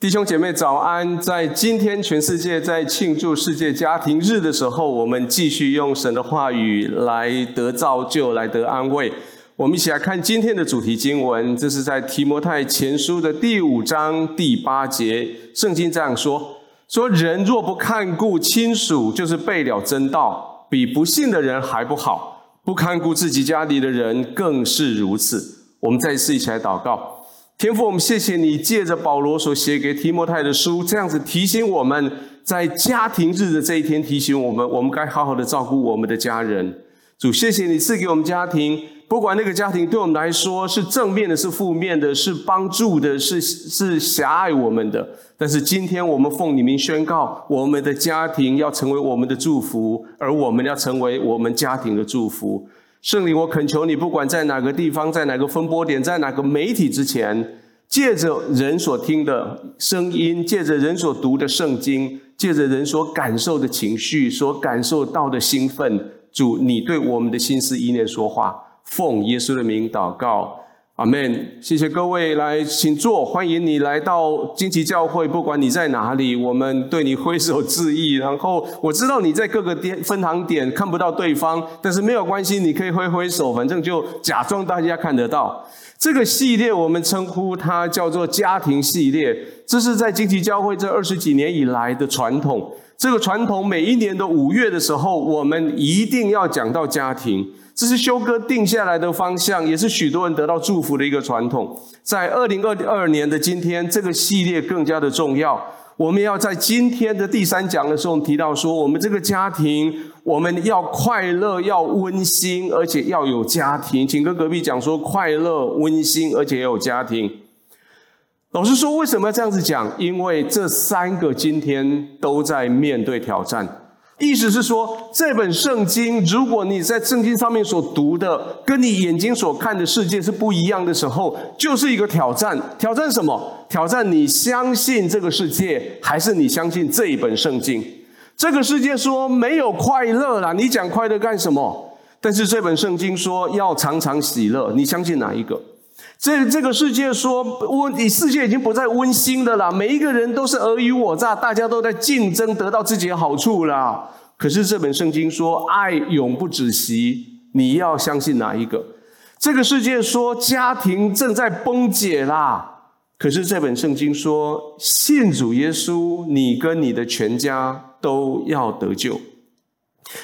弟兄姐妹早安！在今天全世界在庆祝世界家庭日的时候，我们继续用神的话语来得造就，来得安慰。我们一起来看今天的主题经文，这是在提摩太前书的第五章第八节。圣经这样说：说人若不看顾亲属，就是背了真道，比不信的人还不好；不看顾自己家里的人，更是如此。我们再一次一起来祷告。天父，我们谢谢你借着保罗所写给提摩太的书，这样子提醒我们在家庭日的这一天，提醒我们，我们该好好的照顾我们的家人。主，谢谢你赐给我们家庭，不管那个家庭对我们来说是正面的，是负面的，是帮助的，是是狭隘我们的。但是今天我们奉你名宣告，我们的家庭要成为我们的祝福，而我们要成为我们家庭的祝福。圣灵，我恳求你，不管在哪个地方，在哪个分波点，在哪个媒体之前，借着人所听的声音，借着人所读的圣经，借着人所感受的情绪，所感受到的兴奋，主，你对我们的心思意念说话，奉耶稣的名祷告。阿门，谢谢各位来，请坐。欢迎你来到荆棘教会，不管你在哪里，我们对你挥手致意。然后我知道你在各个点分堂点看不到对方，但是没有关系，你可以挥挥手，反正就假装大家看得到。这个系列我们称呼它叫做家庭系列，这是在荆棘教会这二十几年以来的传统。这个传统每一年的五月的时候，我们一定要讲到家庭。这是修哥定下来的方向，也是许多人得到祝福的一个传统。在二零二二年的今天，这个系列更加的重要。我们要在今天的第三讲的时候提到说，我们这个家庭，我们要快乐，要温馨，而且要有家庭。请跟隔壁讲说，快乐、温馨，而且要有家庭。老实说，为什么要这样子讲？因为这三个今天都在面对挑战。意思是说，这本圣经，如果你在圣经上面所读的，跟你眼睛所看的世界是不一样的时候，就是一个挑战。挑战什么？挑战你相信这个世界，还是你相信这一本圣经？这个世界说没有快乐啦，你讲快乐干什么？但是这本圣经说要常常喜乐，你相信哪一个？这这个世界说温，你世界已经不再温馨的了。每一个人都是尔虞我诈，大家都在竞争得到自己的好处了。可是这本圣经说爱永不止息，你要相信哪一个？这个世界说家庭正在崩解啦。可是这本圣经说信主耶稣，你跟你的全家都要得救。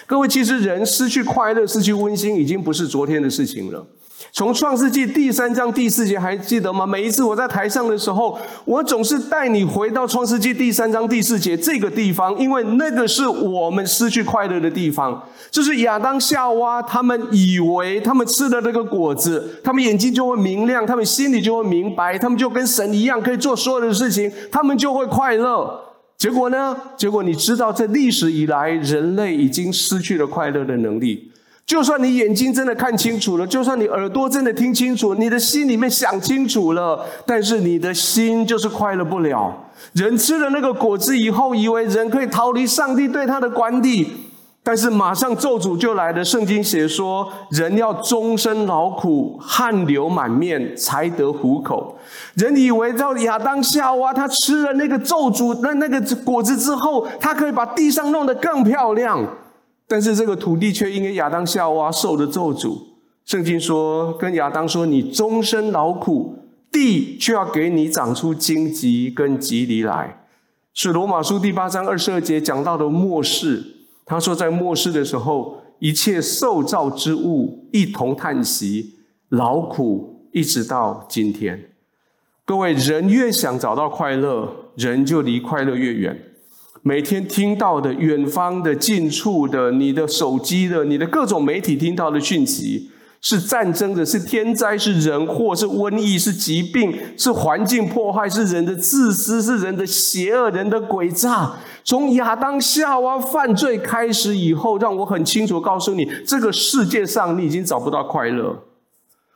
各位，其实人失去快乐、失去温馨，已经不是昨天的事情了。从创世纪第三章第四节还记得吗？每一次我在台上的时候，我总是带你回到创世纪第三章第四节这个地方，因为那个是我们失去快乐的地方。就是亚当夏娃他们以为他们吃了那个果子，他们眼睛就会明亮，他们心里就会明白，他们就跟神一样可以做所有的事情，他们就会快乐。结果呢？结果你知道，在历史以来，人类已经失去了快乐的能力。就算你眼睛真的看清楚了，就算你耳朵真的听清楚，你的心里面想清楚了，但是你的心就是快乐不了。人吃了那个果子以后，以为人可以逃离上帝对他的管理，但是马上咒诅就来了。圣经写说，人要终身劳苦，汗流满面才得糊口。人以为到亚当夏娃，他吃了那个咒诅那那个果子之后，他可以把地上弄得更漂亮。但是这个土地却因为亚当夏娃受的咒诅，圣经说跟亚当说：“你终身劳苦，地却要给你长出荆棘跟蒺藜来。”是罗马书第八章二十二节讲到的末世。他说，在末世的时候，一切受造之物一同叹息劳苦，一直到今天。各位，人越想找到快乐，人就离快乐越远。每天听到的远方的、近处的、你的手机的、你的各种媒体听到的讯息，是战争的、是天灾、是人祸、是瘟疫、是疾病、是环境破坏、是人的自私、是人的邪恶、人的诡诈。从亚当夏娃犯罪开始以后，让我很清楚告诉你，这个世界上你已经找不到快乐。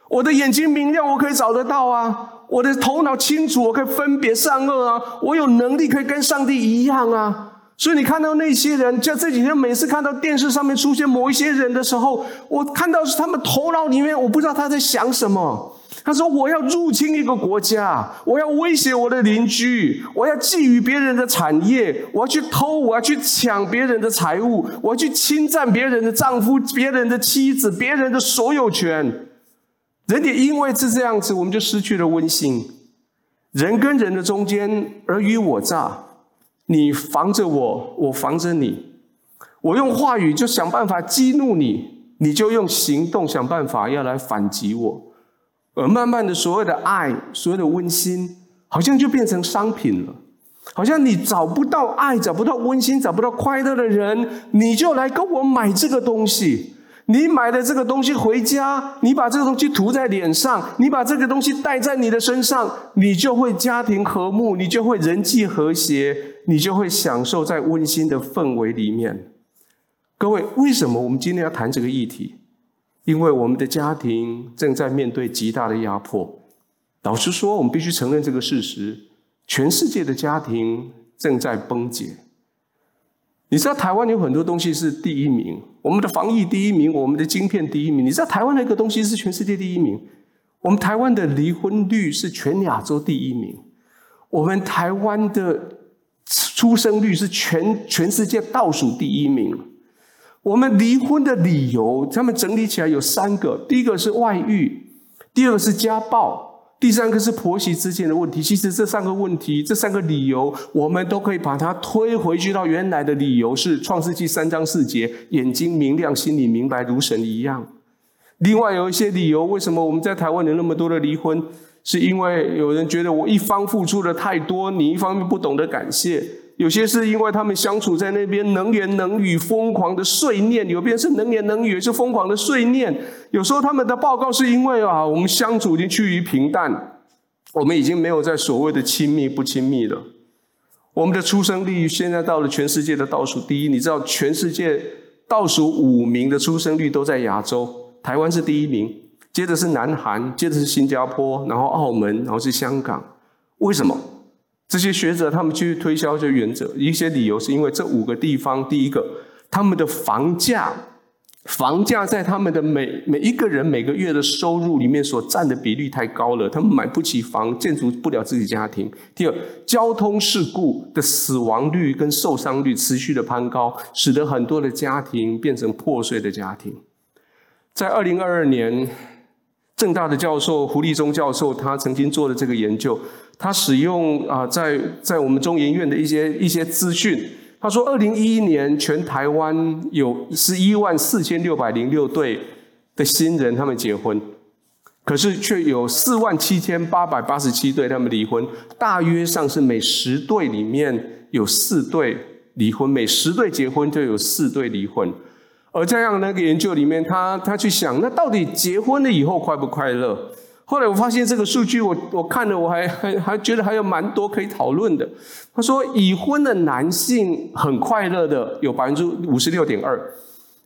我的眼睛明亮，我可以找得到啊。我的头脑清楚，我可以分别善恶啊！我有能力可以跟上帝一样啊！所以你看到那些人，就这几天每次看到电视上面出现某一些人的时候，我看到是他们头脑里面，我不知道他在想什么。他说：“我要入侵一个国家，我要威胁我的邻居，我要觊觎别人的产业，我要去偷，我要去抢别人的财物，我要去侵占别人的丈夫、别人的妻子、别人的所有权。人也因为是这样子，我们就失去了温馨。人跟人的中间尔虞我诈。”你防着我，我防着你。我用话语就想办法激怒你，你就用行动想办法要来反击我。而慢慢的，所有的爱，所有的温馨，好像就变成商品了。好像你找不到爱，找不到温馨，找不到快乐的人，你就来跟我买这个东西。你买的这个东西回家，你把这个东西涂在脸上，你把这个东西带在你的身上，你就会家庭和睦，你就会人际和谐，你就会享受在温馨的氛围里面。各位，为什么我们今天要谈这个议题？因为我们的家庭正在面对极大的压迫。老实说，我们必须承认这个事实：全世界的家庭正在崩解。你知道台湾有很多东西是第一名，我们的防疫第一名，我们的晶片第一名。你知道台湾的一个东西是全世界第一名，我们台湾的离婚率是全亚洲第一名，我们台湾的出生率是全全世界倒数第一名。我们离婚的理由，他们整理起来有三个：第一个是外遇，第二个是家暴。第三个是婆媳之间的问题。其实这三个问题，这三个理由，我们都可以把它推回去到原来的理由是《创世纪》三章四节：眼睛明亮，心里明白，如神一样。另外有一些理由，为什么我们在台湾有那么多的离婚？是因为有人觉得我一方付出的太多，你一方面不懂得感谢。有些是因为他们相处在那边能言能语，疯狂的碎念；有边是能言能语，也是疯狂的碎念。有时候他们的报告是因为啊，我们相处已经趋于平淡，我们已经没有在所谓的亲密不亲密了。我们的出生率现在到了全世界的倒数第一，你知道全世界倒数五名的出生率都在亚洲，台湾是第一名，接着是南韩，接着是新加坡，然后澳门，然后是香港。为什么？这些学者他们去推销这原则，一些理由是因为这五个地方，第一个，他们的房价，房价在他们的每每一个人每个月的收入里面所占的比率太高了，他们买不起房，建筑不了自己家庭。第二，交通事故的死亡率跟受伤率持续的攀高，使得很多的家庭变成破碎的家庭。在二零二二年，政大的教授胡立中教授他曾经做的这个研究。他使用啊，在在我们中研院的一些一些资讯，他说，二零一一年全台湾有十一万四千六百零六对的新人他们结婚，可是却有四万七千八百八十七对他们离婚，大约上是每十对里面有四对离婚，每十对结婚就有四对离婚。而这样那个研究里面，他他去想，那到底结婚了以后快不快乐？后来我发现这个数据我，我看了，我还还还觉得还有蛮多可以讨论的。他说，已婚的男性很快乐的有百分之五十六点二，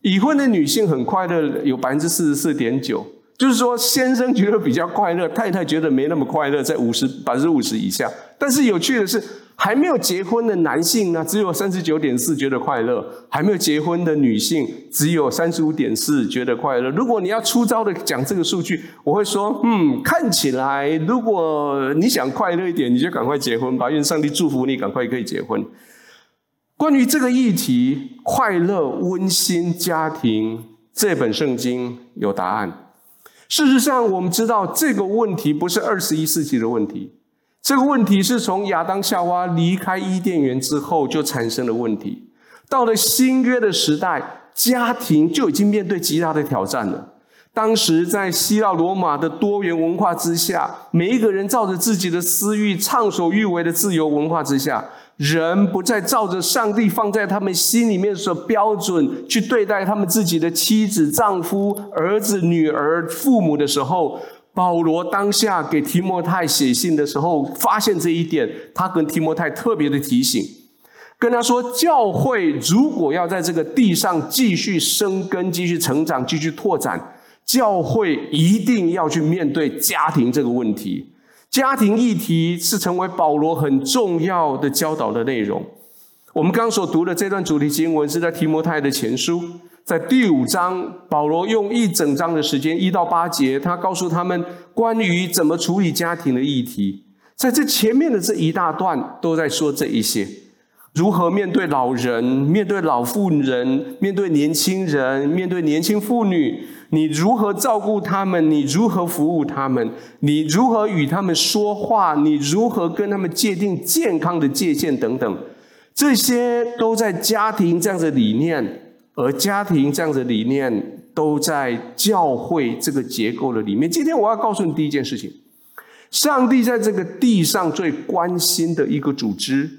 已婚的女性很快乐有百分之四十四点九，就是说先生觉得比较快乐，太太觉得没那么快乐，在五十百分之五十以下。但是有趣的是。还没有结婚的男性呢，只有三十九点四觉得快乐；还没有结婚的女性，只有三十五点四觉得快乐。如果你要出招的讲这个数据，我会说：嗯，看起来如果你想快乐一点，你就赶快结婚吧，愿上帝祝福你，赶快可以结婚。关于这个议题，快乐、温馨家庭，这本圣经有答案。事实上，我们知道这个问题不是二十一世纪的问题。这个问题是从亚当夏娃离开伊甸园之后就产生的问题。到了新约的时代，家庭就已经面对极大的挑战了。当时在希腊罗马的多元文化之下，每一个人照着自己的私欲、畅所欲为的自由文化之下，人不再照着上帝放在他们心里面所标准去对待他们自己的妻子、丈夫、儿子、女儿、父母的时候。保罗当下给提摩太写信的时候，发现这一点，他跟提摩太特别的提醒，跟他说：教会如果要在这个地上继续生根、继续成长、继续拓展，教会一定要去面对家庭这个问题。家庭议题是成为保罗很重要的教导的内容。我们刚所读的这段主题经文是在提摩太的前书，在第五章，保罗用一整章的时间，一到八节，他告诉他们关于怎么处理家庭的议题。在这前面的这一大段都在说这一些，如何面对老人，面对老妇人，面对年轻人，面对年轻妇女，你如何照顾他们？你如何服务他们？你如何与他们说话？你如何跟他们界定健康的界限等等？这些都在家庭这样的理念，而家庭这样的理念都在教会这个结构的里面。今天我要告诉你第一件事情：上帝在这个地上最关心的一个组织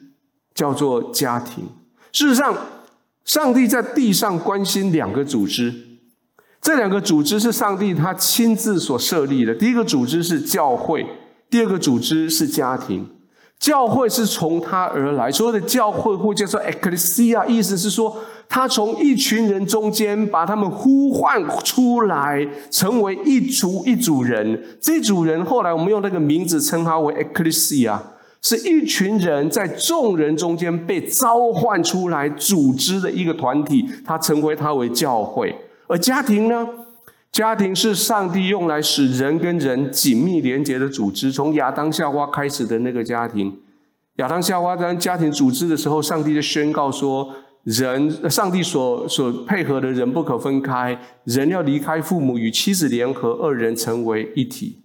叫做家庭。事实上，上帝在地上关心两个组织，这两个组织是上帝他亲自所设立的。第一个组织是教会，第二个组织是家庭。教会是从他而来，所有的教会或叫做 ecclesia，意思是说，他从一群人中间把他们呼唤出来，成为一族一组人。这组人后来我们用那个名字称他为 ecclesia，是一群人在众人中间被召唤出来组织的一个团体，他称为他为教会。而家庭呢？家庭是上帝用来使人跟人紧密连结的组织。从亚当夏娃开始的那个家庭，亚当夏娃当家庭组织的时候，上帝就宣告说：人，上帝所所配合的人不可分开，人要离开父母与妻子联合，二人成为一体。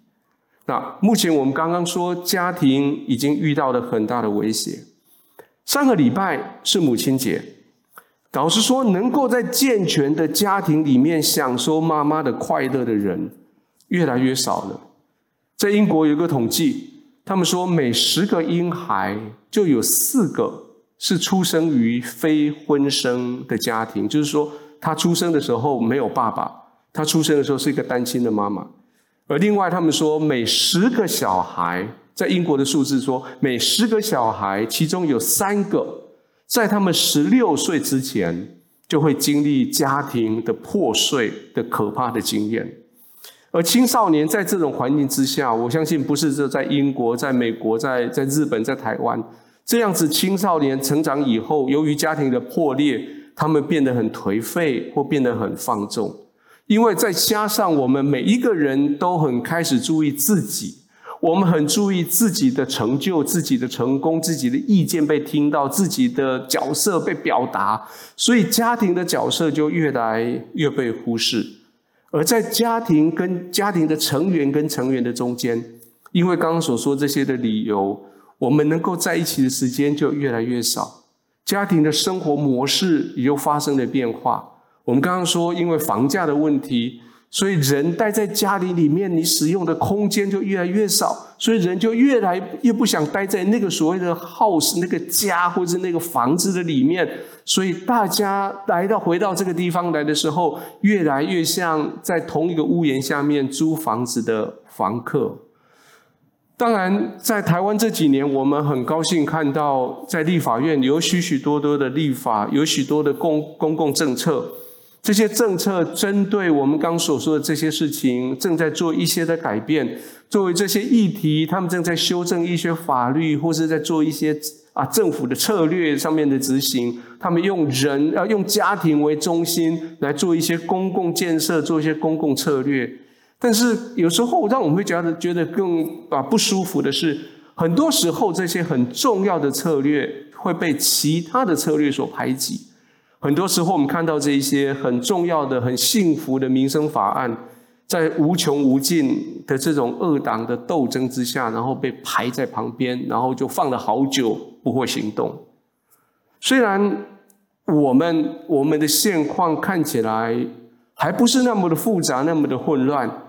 那目前我们刚刚说，家庭已经遇到了很大的威胁。上个礼拜是母亲节。老实说，能够在健全的家庭里面享受妈妈的快乐的人越来越少了。在英国有个统计，他们说每十个婴孩就有四个是出生于非婚生的家庭，就是说他出生的时候没有爸爸，他出生的时候是一个单亲的妈妈。而另外，他们说每十个小孩，在英国的数字说每十个小孩其中有三个。在他们十六岁之前，就会经历家庭的破碎的可怕的经验。而青少年在这种环境之下，我相信不是只在英国、在美国、在在日本、在台湾这样子，青少年成长以后，由于家庭的破裂，他们变得很颓废或变得很放纵，因为再加上我们每一个人都很开始注意自己。我们很注意自己的成就、自己的成功、自己的意见被听到、自己的角色被表达，所以家庭的角色就越来越被忽视。而在家庭跟家庭的成员跟成员的中间，因为刚刚所说这些的理由，我们能够在一起的时间就越来越少，家庭的生活模式也就发生了变化。我们刚刚说，因为房价的问题。所以人待在家里里面，你使用的空间就越来越少，所以人就越来越不想待在那个所谓的 house 那个家或者那个房子的里面。所以大家来到回到这个地方来的时候，越来越像在同一个屋檐下面租房子的房客。当然，在台湾这几年，我们很高兴看到在立法院有许许多多的立法，有许多的公公共政策。这些政策针对我们刚所说的这些事情，正在做一些的改变。作为这些议题，他们正在修正一些法律，或是在做一些啊政府的策略上面的执行。他们用人要用家庭为中心来做一些公共建设，做一些公共策略。但是有时候让我们会觉得觉得更啊不舒服的是，很多时候这些很重要的策略会被其他的策略所排挤。很多时候，我们看到这一些很重要的、很幸福的民生法案，在无穷无尽的这种二党的斗争之下，然后被排在旁边，然后就放了好久不会行动。虽然我们我们的现况看起来还不是那么的复杂、那么的混乱，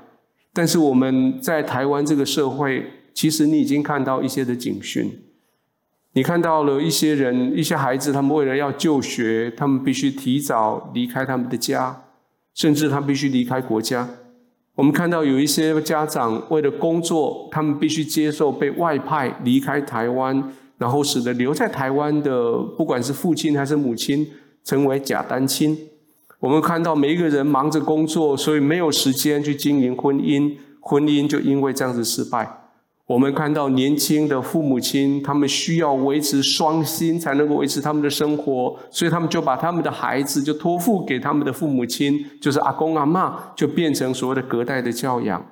但是我们在台湾这个社会，其实你已经看到一些的警讯。你看到了一些人，一些孩子，他们为了要就学，他们必须提早离开他们的家，甚至他必须离开国家。我们看到有一些家长为了工作，他们必须接受被外派离开台湾，然后使得留在台湾的，不管是父亲还是母亲，成为假单亲。我们看到每一个人忙着工作，所以没有时间去经营婚姻，婚姻就因为这样子失败。我们看到年轻的父母亲，他们需要维持双薪才能够维持他们的生活，所以他们就把他们的孩子就托付给他们的父母亲，就是阿公阿妈，就变成所谓的隔代的教养。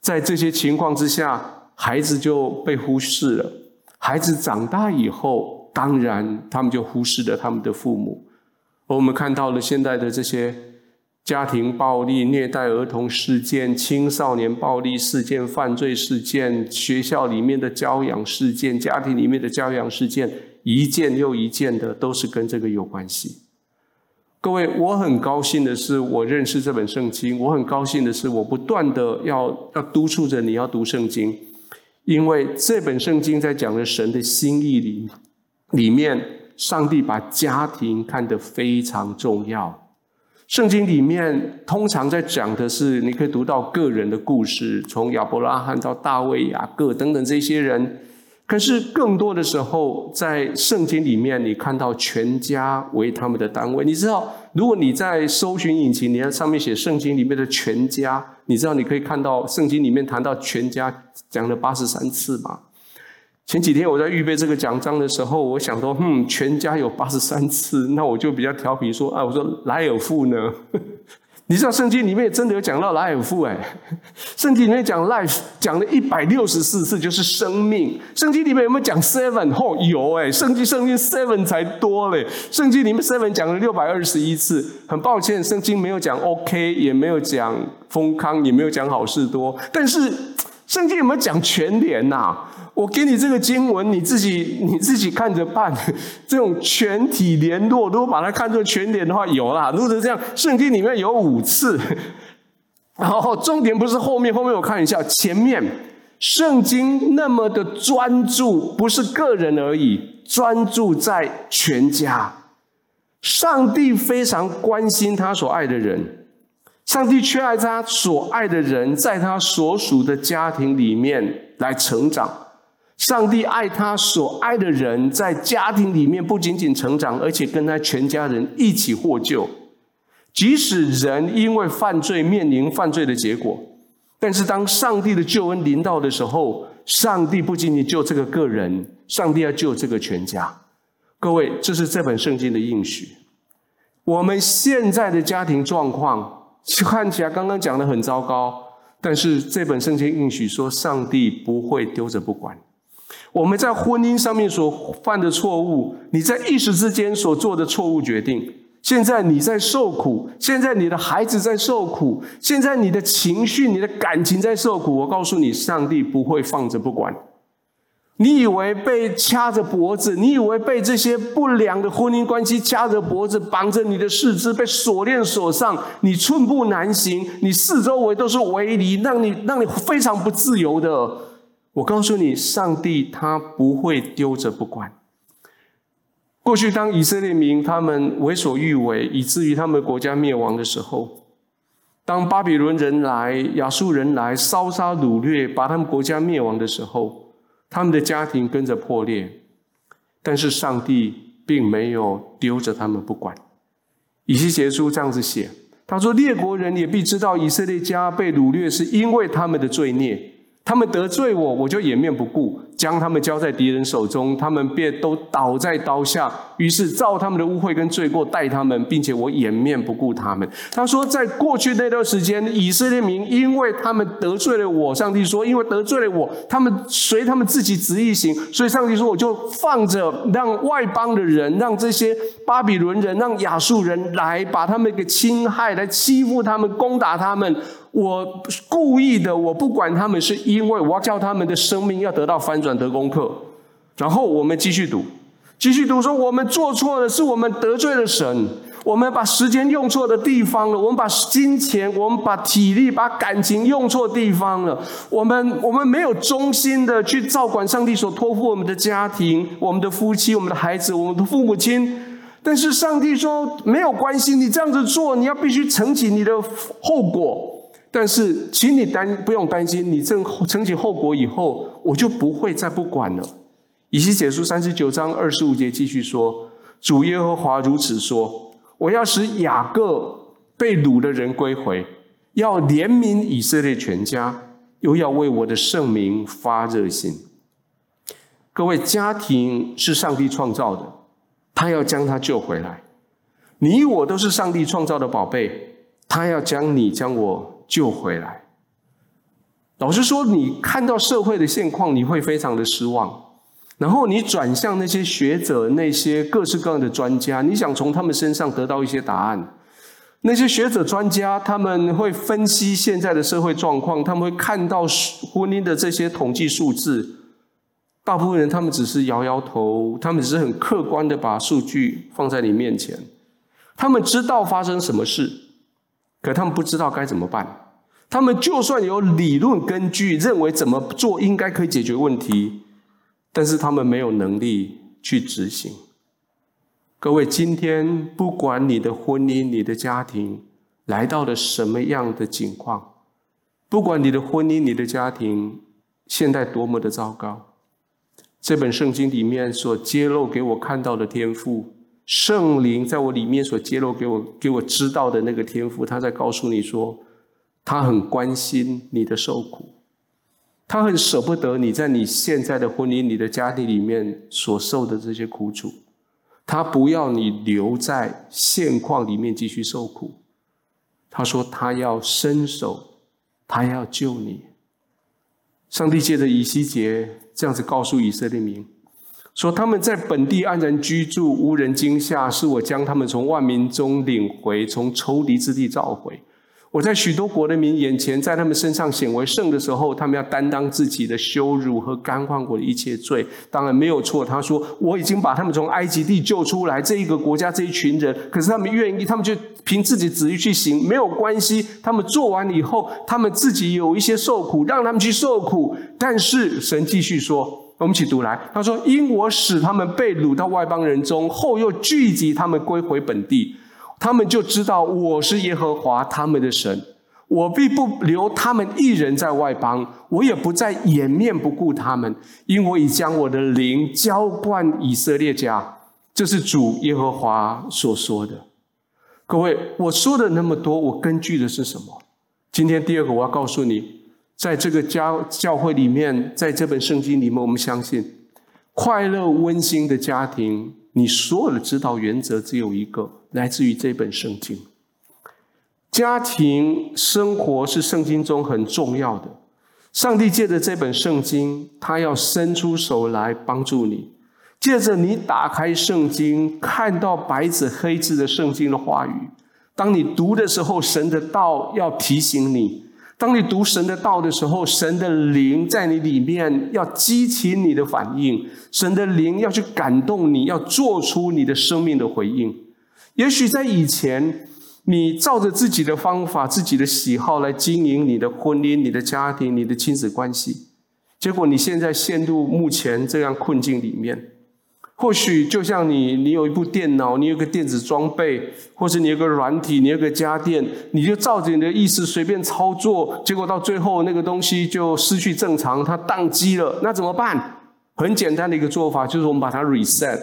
在这些情况之下，孩子就被忽视了。孩子长大以后，当然他们就忽视了他们的父母。我们看到了现在的这些。家庭暴力、虐待儿童事件、青少年暴力事件、犯罪事件、学校里面的教养事件、家庭里面的教养事件，一件又一件的，都是跟这个有关系。各位，我很高兴的是，我认识这本圣经；我很高兴的是，我不断的要要督促着你要读圣经，因为这本圣经在讲的神的心意里里面，上帝把家庭看得非常重要。圣经里面通常在讲的是，你可以读到个人的故事，从亚伯拉罕到大卫、雅各等等这些人。可是更多的时候，在圣经里面，你看到全家为他们的单位。你知道，如果你在搜寻引擎，你在上面写圣经里面的全家，你知道你可以看到圣经里面谈到全家讲了八十三次吗？前几天我在预备这个奖章的时候，我想说，嗯，全家有八十三次，那我就比较调皮说，啊，我说莱尔富呢？你知道圣经里面真的有讲到莱尔富哎，圣经里面讲 life 讲了一百六十四次，就是生命。圣经里面有没有讲 seven？哦，有哎，圣经圣经 seven 才多嘞。圣经里面 seven 讲了六百二十一次。很抱歉，圣经没有讲 OK，也没有讲丰康，也没有讲好事多。但是圣经有没有讲全联呐？我给你这个经文，你自己你自己看着办。这种全体联络，如果把它看作全联的话，有啦。如果是这样，圣经里面有五次。然后重点不是后面，后面我看一下前面。圣经那么的专注，不是个人而已，专注在全家。上帝非常关心他所爱的人，上帝却爱他所爱的人，在他所属的家庭里面来成长。上帝爱他所爱的人，在家庭里面不仅仅成长，而且跟他全家人一起获救。即使人因为犯罪面临犯罪的结果，但是当上帝的救恩临到的时候，上帝不仅仅救这个个人，上帝要救这个全家。各位，这是这本圣经的应许。我们现在的家庭状况看起来刚刚讲的很糟糕，但是这本圣经应许说，上帝不会丢着不管。我们在婚姻上面所犯的错误，你在一时之间所做的错误决定，现在你在受苦，现在你的孩子在受苦，现在你的情绪、你的感情在受苦。我告诉你，上帝不会放着不管。你以为被掐着脖子，你以为被这些不良的婚姻关系掐着脖子，绑着你的四肢，被锁链锁上，你寸步难行，你四周围都是围篱，让你让你非常不自由的。我告诉你，上帝他不会丢着不管。过去，当以色列民他们为所欲为，以至于他们国家灭亡的时候，当巴比伦人来、亚述人来烧杀掳掠，把他们国家灭亡的时候，他们的家庭跟着破裂。但是上帝并没有丢着他们不管。以西结书这样子写，他说：“列国人也必知道以色列家被掳掠，是因为他们的罪孽。”他们得罪我，我就掩面不顾，将他们交在敌人手中，他们便都倒在刀下。于是照他们的污秽跟罪过待他们，并且我掩面不顾他们。他说，在过去那段时间，以色列民因为他们得罪了我，上帝说，因为得罪了我，他们随他们自己旨意行，所以上帝说，我就放着让外邦的人，让这些巴比伦人，让亚述人来把他们给侵害，来欺负他们，攻打他们。我故意的，我不管他们，是因为我要叫他们的生命要得到翻转、得功课。然后我们继续读，继续读说，我们做错了，是我们得罪了神，我们把时间用错的地方了，我们把金钱、我们把体力、把感情用错地方了，我们我们没有忠心的去照管上帝所托付我们的家庭、我们的夫妻、我们的孩子、我们的父母亲。但是上帝说没有关系，你这样子做，你要必须承起你的后果。但是，请你担不用担心，你正承起后果以后，我就不会再不管了。以西结书三十九章二十五节继续说：“主耶和华如此说：我要使雅各被掳的人归回，要怜悯以色列全家，又要为我的圣名发热心。各位，家庭是上帝创造的，他要将他救回来。你我都是上帝创造的宝贝，他要将你将我救回来。老实说，你看到社会的现况，你会非常的失望。然后你转向那些学者、那些各式各样的专家，你想从他们身上得到一些答案。那些学者专家，他们会分析现在的社会状况，他们会看到婚姻的这些统计数字。大部分人他们只是摇摇头，他们只是很客观的把数据放在你面前。他们知道发生什么事，可他们不知道该怎么办。他们就算有理论根据，认为怎么做应该可以解决问题，但是他们没有能力去执行。各位，今天不管你的婚姻、你的家庭来到了什么样的境况，不管你的婚姻、你的家庭现在多么的糟糕。这本圣经里面所揭露给我看到的天赋，圣灵在我里面所揭露给我给我知道的那个天赋，他在告诉你说，他很关心你的受苦，他很舍不得你在你现在的婚姻、你的家庭里面所受的这些苦楚，他不要你留在现况里面继续受苦。他说他要伸手，他要救你。上帝借着以西结。这样子告诉以色列民，说他们在本地安然居住，无人惊吓，是我将他们从万民中领回，从仇敌之地召回。我在许多国的民眼前，在他们身上显为圣的时候，他们要担当自己的羞辱和干犯我的一切罪。当然没有错。他说我已经把他们从埃及地救出来，这一个国家这一群人，可是他们愿意，他们就凭自己旨意去行，没有关系。他们做完以后，他们自己有一些受苦，让他们去受苦。但是神继续说，我们一起读来。他说：因我使他们被掳到外邦人中，后又聚集他们归回本地。他们就知道我是耶和华他们的神，我必不留他们一人在外邦，我也不再掩面不顾他们，因我已将我的灵浇灌以色列家。这是主耶和华所说的。各位，我说的那么多，我根据的是什么？今天第二个，我要告诉你，在这个教教会里面，在这本圣经里面，我们相信快乐温馨的家庭。你所有的指导原则只有一个，来自于这本圣经。家庭生活是圣经中很重要的。上帝借着这本圣经，他要伸出手来帮助你。借着你打开圣经，看到白纸黑字的圣经的话语，当你读的时候，神的道要提醒你。当你读神的道的时候，神的灵在你里面要激起你的反应，神的灵要去感动你，要做出你的生命的回应。也许在以前，你照着自己的方法、自己的喜好来经营你的婚姻、你的家庭、你的亲子关系，结果你现在陷入目前这样困境里面。或许就像你，你有一部电脑，你有个电子装备，或是你有个软体，你有个家电，你就照着你的意思随便操作，结果到最后那个东西就失去正常，它宕机了，那怎么办？很简单的一个做法，就是我们把它 reset，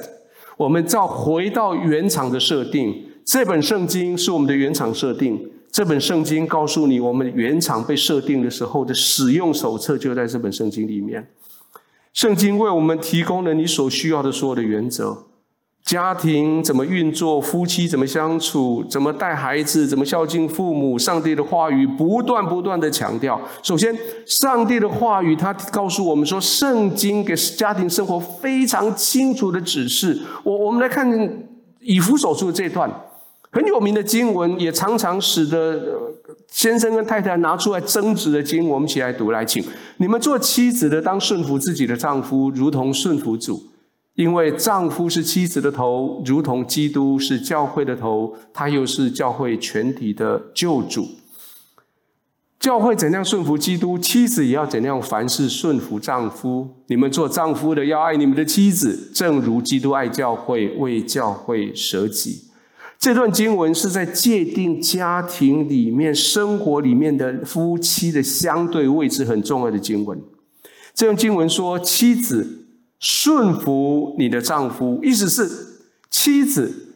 我们照回到原厂的设定。这本圣经是我们的原厂设定，这本圣经告诉你，我们原厂被设定的时候的使用手册就在这本圣经里面。圣经为我们提供了你所需要的所有的原则：家庭怎么运作，夫妻怎么相处，怎么带孩子，怎么孝敬父母。上帝的话语不断不断的强调。首先，上帝的话语他告诉我们说，圣经给家庭生活非常清楚的指示。我我们来看以弗所书的这段。很有名的经文，也常常使得先生跟太太拿出来争执的经，我们起来读来，请你们做妻子的当顺服自己的丈夫，如同顺服主，因为丈夫是妻子的头，如同基督是教会的头，他又是教会全体的救主。教会怎样顺服基督，妻子也要怎样凡事顺服丈夫。你们做丈夫的要爱你们的妻子，正如基督爱教会，为教会舍己。这段经文是在界定家庭里面、生活里面的夫妻的相对位置很重要的经文。这段经文说：“妻子顺服你的丈夫”，意思是妻子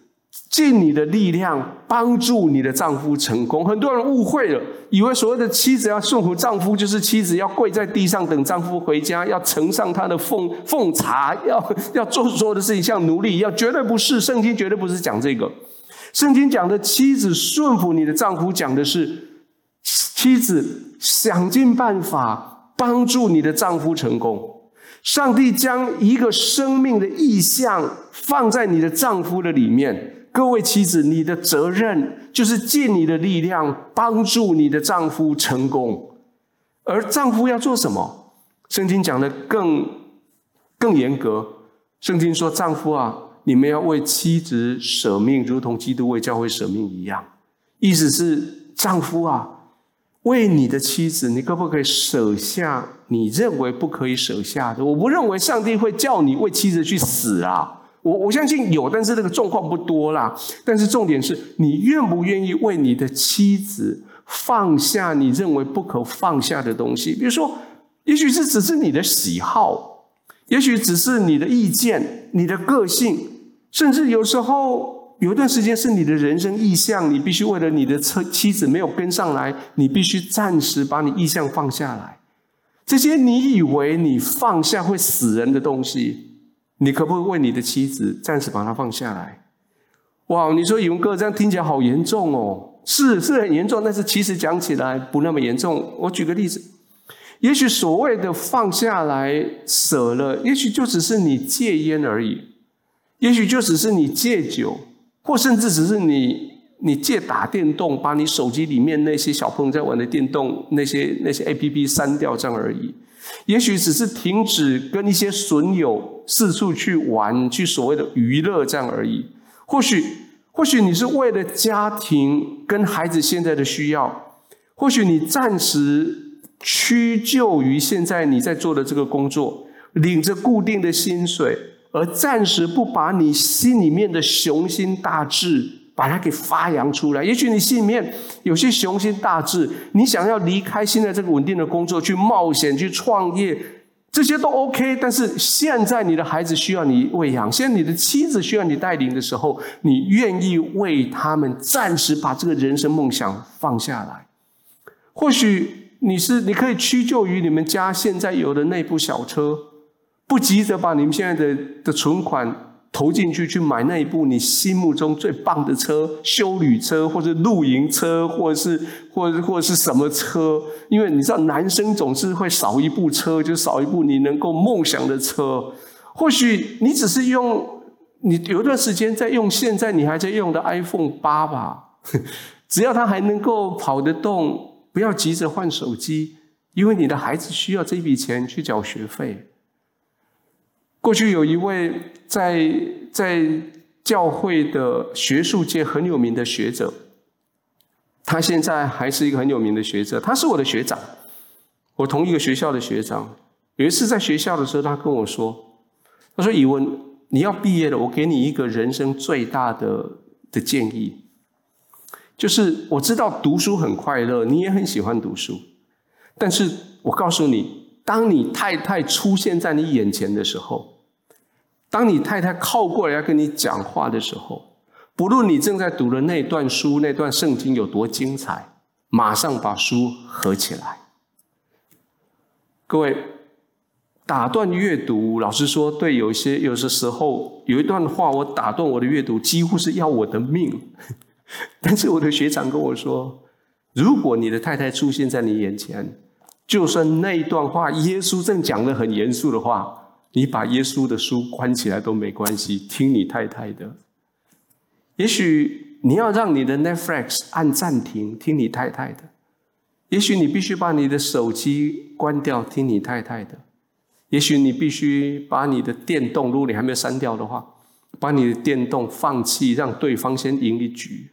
尽你的力量帮助你的丈夫成功。很多人误会了，以为所谓的妻子要顺服丈夫，就是妻子要跪在地上等丈夫回家，要呈上他的奉奉茶，要要做所有的事情像奴隶一样，绝对不是。圣经绝对不是讲这个。圣经讲的妻子顺服你的丈夫，讲的是妻子想尽办法帮助你的丈夫成功。上帝将一个生命的意向放在你的丈夫的里面。各位妻子，你的责任就是尽你的力量帮助你的丈夫成功，而丈夫要做什么？圣经讲的更更严格。圣经说：“丈夫啊，你们要为妻子舍命，如同基督为教会舍命一样。”意思是，丈夫啊，为你的妻子，你可不可以舍下你认为不可以舍下的？我不认为上帝会叫你为妻子去死啊。我我相信有，但是这个状况不多啦。但是重点是你愿不愿意为你的妻子放下你认为不可放下的东西？比如说，也许是只是你的喜好，也许只是你的意见、你的个性，甚至有时候有一段时间是你的人生意向，你必须为了你的妻妻子没有跟上来，你必须暂时把你意向放下来。这些你以为你放下会死人的东西。你可不可以为你的妻子暂时把它放下来？哇，你说宇文哥这样听起来好严重哦，是是很严重，但是其实讲起来不那么严重。我举个例子，也许所谓的放下来、舍了，也许就只是你戒烟而已，也许就只是你戒酒，或甚至只是你你戒打电动，把你手机里面那些小朋友在玩的电动那些那些 APP 删掉这样而已。也许只是停止跟一些损友四处去玩，去所谓的娱乐这样而已。或许，或许你是为了家庭跟孩子现在的需要，或许你暂时屈就于现在你在做的这个工作，领着固定的薪水，而暂时不把你心里面的雄心大志。把它给发扬出来。也许你心里面有些雄心大志，你想要离开现在这个稳定的工作，去冒险、去创业，这些都 OK。但是现在你的孩子需要你喂养，现在你的妻子需要你带领的时候，你愿意为他们暂时把这个人生梦想放下来？或许你是你可以屈就于你们家现在有的那部小车，不急着把你们现在的的存款。投进去去买那一部你心目中最棒的车，休旅车或者露营车，或者是或者或者是什么车？因为你知道，男生总是会少一部车，就少一部你能够梦想的车。或许你只是用你有一段时间在用现在你还在用的 iPhone 八吧，只要它还能够跑得动，不要急着换手机，因为你的孩子需要这笔钱去缴学费。过去有一位在在教会的学术界很有名的学者，他现在还是一个很有名的学者。他是我的学长，我同一个学校的学长。有一次在学校的时候，他跟我说：“他说，以文，你要毕业了，我给你一个人生最大的的建议，就是我知道读书很快乐，你也很喜欢读书，但是我告诉你。”当你太太出现在你眼前的时候，当你太太靠过来要跟你讲话的时候，不论你正在读的那段书、那段圣经有多精彩，马上把书合起来。各位，打断阅读，老实说，对有些有些时候有一段话，我打断我的阅读，几乎是要我的命。但是我的学长跟我说，如果你的太太出现在你眼前，就算那一段话，耶稣正讲得很严肃的话，你把耶稣的书关起来都没关系，听你太太的。也许你要让你的 Netflix 按暂停，听你太太的；也许你必须把你的手机关掉，听你太太的；也许你必须把你的电动，如果你还没有删掉的话，把你的电动放弃，让对方先赢一局。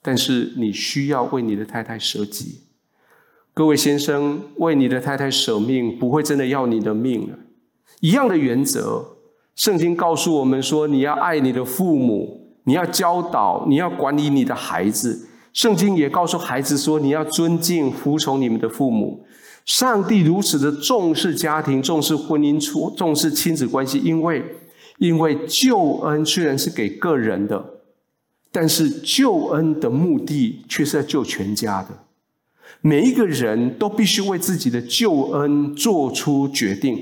但是你需要为你的太太舍己。各位先生，为你的太太舍命，不会真的要你的命。一样的原则，圣经告诉我们说，你要爱你的父母，你要教导，你要管理你的孩子。圣经也告诉孩子说，你要尊敬、服从你们的父母。上帝如此的重视家庭，重视婚姻，重视亲子关系，因为因为救恩虽然是给个人的，但是救恩的目的却是在救全家的。每一个人都必须为自己的救恩做出决定，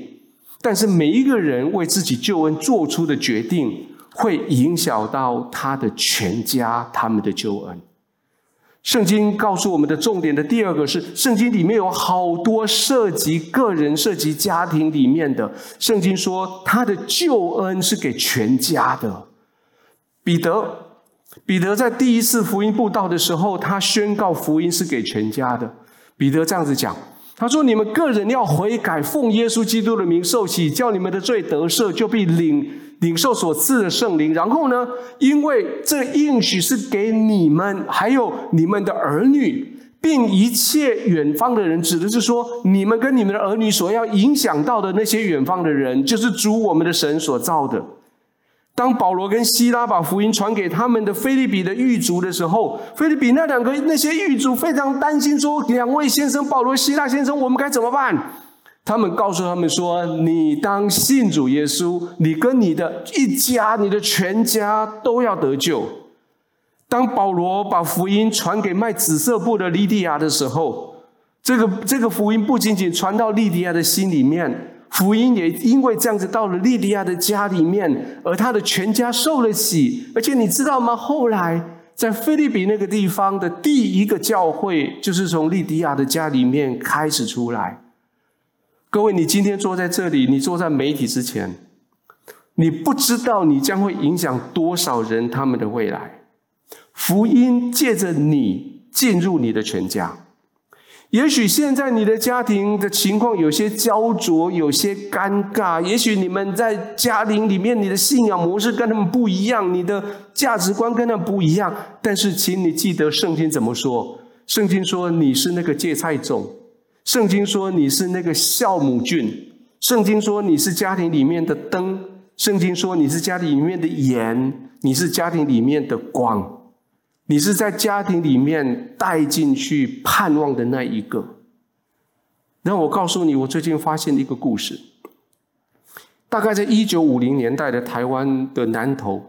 但是每一个人为自己救恩做出的决定，会影响到他的全家，他们的救恩。圣经告诉我们的重点的第二个是，圣经里面有好多涉及个人、涉及家庭里面的。圣经说，他的救恩是给全家的。彼得，彼得在第一次福音布道的时候，他宣告福音是给全家的。彼得这样子讲，他说：“你们个人要悔改，奉耶稣基督的名受洗，叫你们的罪得赦，就必领。”领受所赐的圣灵，然后呢，因为这应许是给你们，还有你们的儿女，并一切远方的人，指的是说，你们跟你们的儿女所要影响到的那些远方的人，就是主我们的神所造的。当保罗跟希拉把福音传给他们的腓利比的狱卒的时候，腓利比那两个那些狱卒非常担心，说：“两位先生，保罗、希拉先生，我们该怎么办？”他们告诉他们说：“你当信主耶稣，你跟你的一家、你的全家都要得救。”当保罗把福音传给卖紫色布的利迪亚的时候，这个这个福音不仅仅传到利迪亚的心里面，福音也因为这样子到了利底亚的家里面，而他的全家受了洗。而且你知道吗？后来在腓立比那个地方的第一个教会，就是从利底亚的家里面开始出来。各位，你今天坐在这里，你坐在媒体之前，你不知道你将会影响多少人他们的未来。福音借着你进入你的全家。也许现在你的家庭的情况有些焦灼，有些尴尬。也许你们在家庭里面，你的信仰模式跟他们不一样，你的价值观跟他们不一样。但是，请你记得圣经怎么说？圣经说你是那个芥菜种。圣经说你是那个酵母菌，圣经说你是家庭里面的灯，圣经说你是家庭里面的盐，你是家庭里面的光，你是在家庭里面带进去盼望的那一个。让我告诉你，我最近发现的一个故事，大概在一九五零年代的台湾的南投，